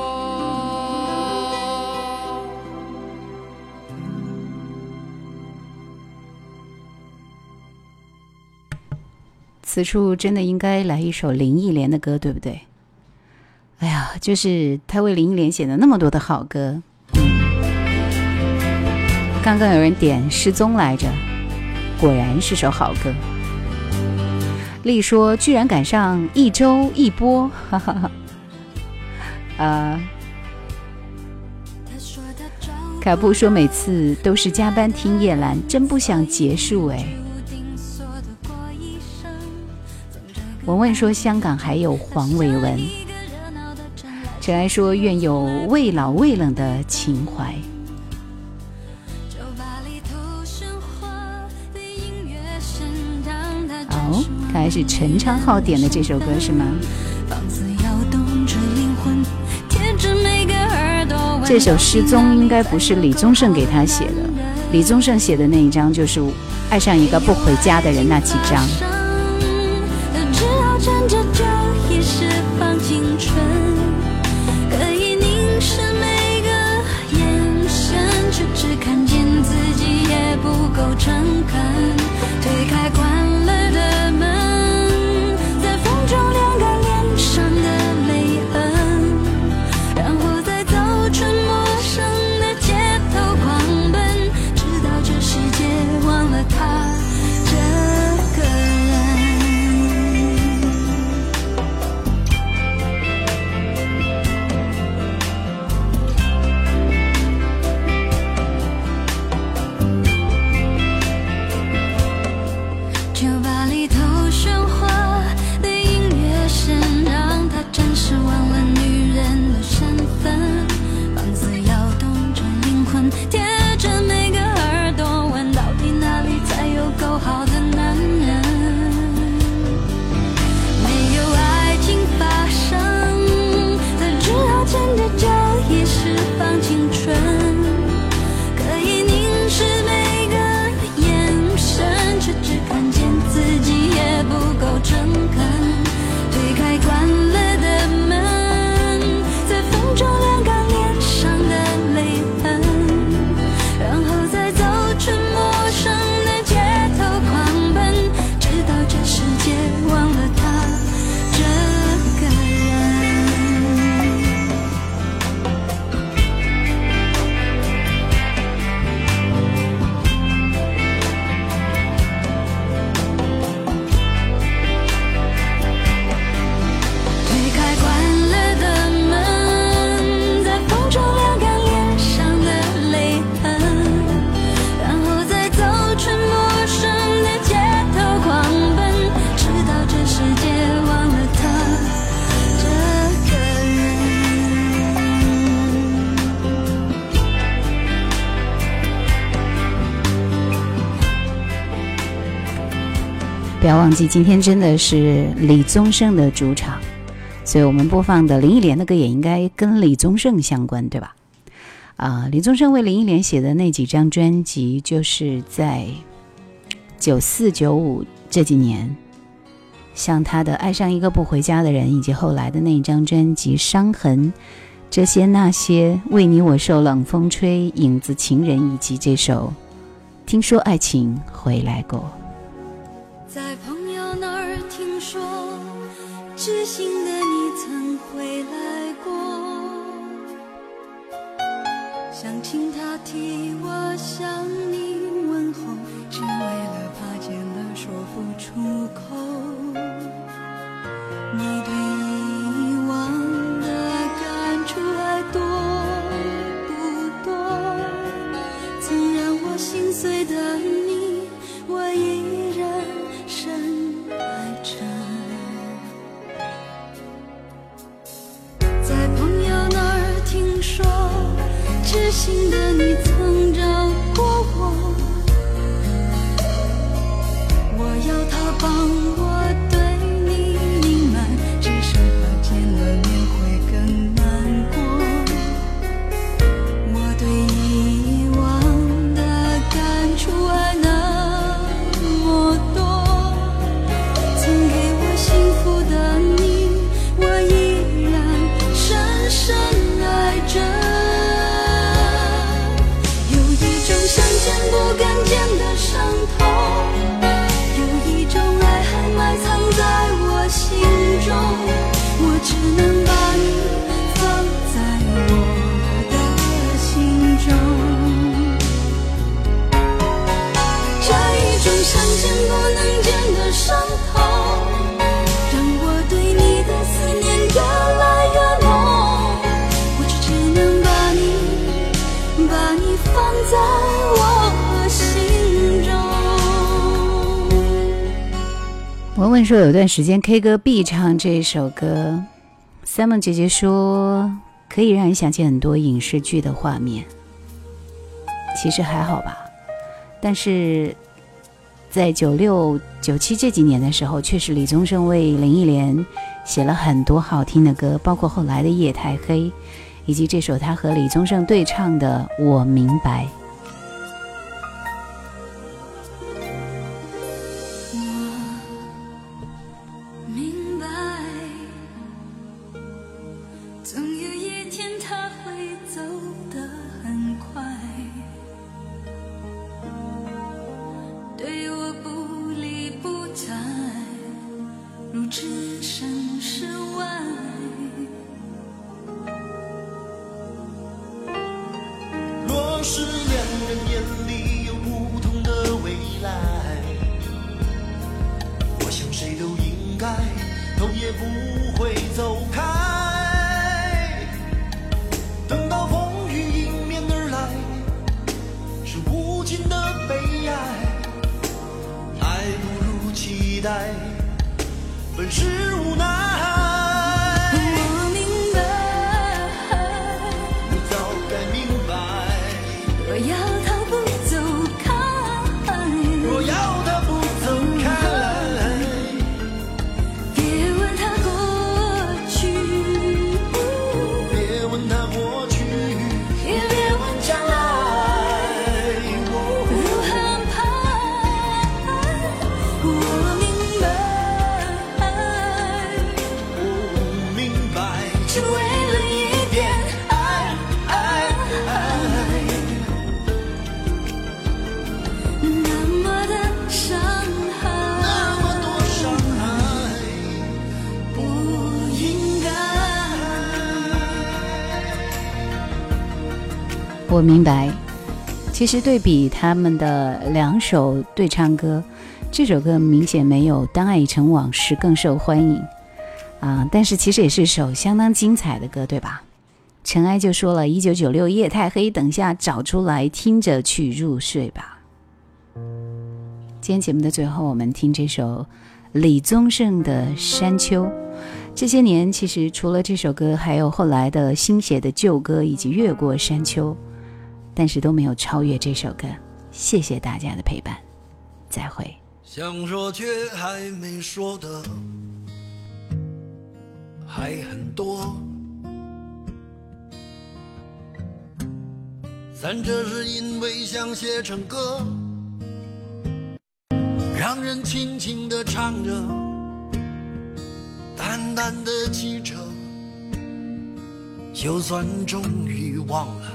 此处真的应该来一首林忆莲的歌，对不对？哎呀，就是他为林忆莲写的那么多的好歌。刚刚有人点《失踪》来着，果然是首好歌。丽说居然赶上一周一播，哈哈哈。啊，卡布说每次都是加班听叶兰，真不想结束哎。文文说香港还有黄伟文。陈爱说愿有未老未冷的情怀。哦，看来是陈昌浩点的这首歌是吗？这首《失踪》应该不是李宗盛给他写的，李宗盛写的那一张就是爱上一个不回家的人那几张。今天真的是李宗盛的主场，所以我们播放的林忆莲的歌也应该跟李宗盛相关，对吧？啊，李宗盛为林忆莲写的那几张专辑，就是在九四九五这几年，像他的《爱上一个不回家的人》，以及后来的那一张专辑《伤痕》，这些那些为你我受冷风吹，影子情人，以及这首《听说爱情回来过》。在，知心的你曾回来过，想请他替我向你问候，只为了怕见了说不出口。你对以往的感触还多不多？曾让我心碎的知心的你曾找过我，我要他帮时间 K 歌必唱这首歌，Simon 姐姐说可以让人想起很多影视剧的画面。其实还好吧，但是在九六、九七这几年的时候，确实李宗盛为林忆莲写了很多好听的歌，包括后来的《夜太黑》，以及这首他和李宗盛对唱的《我明白》。我明白，其实对比他们的两首对唱歌，这首歌明显没有《当爱已成往事》更受欢迎啊。但是其实也是首相当精彩的歌，对吧？尘埃就说了：“一九九六夜太黑，等下找出来，听着去入睡吧。”今天节目的最后，我们听这首李宗盛的《山丘》。这些年，其实除了这首歌，还有后来的新写的旧歌以及《越过山丘》。但是都没有超越这首歌。谢谢大家的陪伴，再会。想说却还没说的还很多，咱这是因为想写成歌，让人轻轻地唱着，淡淡的记着，就算终于忘了，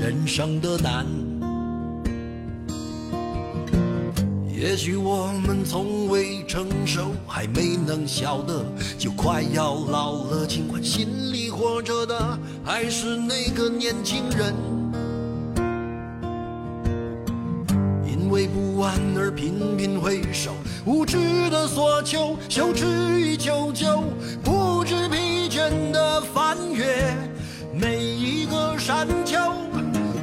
人生的难。也许我们从未成熟，还没能晓得，就快要老了。尽管心里活着的还是那个年轻人，因为不安而频频回首，无知的索求，羞耻与求救，不知疲倦的翻越每一个山丘，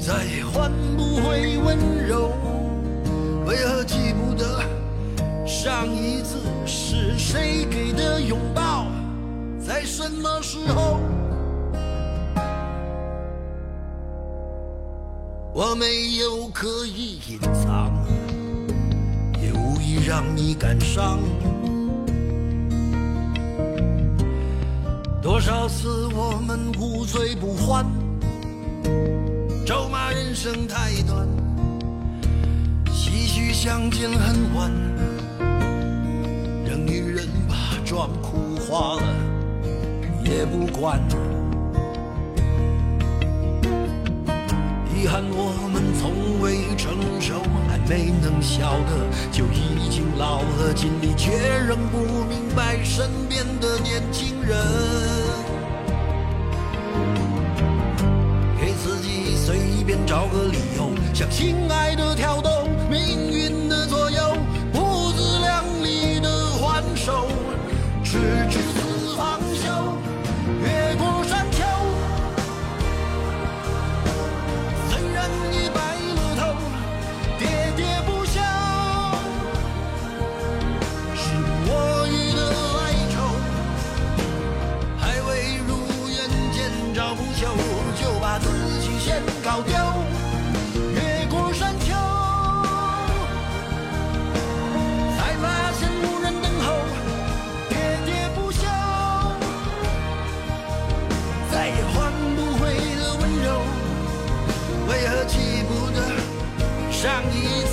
再也换不回温柔。为何记不得上一次是谁给的拥抱，在什么时候？我没有刻意隐藏，也无意让你感伤。多少次我们无醉不欢，人生太短，唏嘘相见恨晚，让女人把妆哭花了也不管。遗憾我们从未成熟，还没能笑得就已经老了，尽力却仍不明白身边的年轻人。便找个理由，向心爱的跳动，上一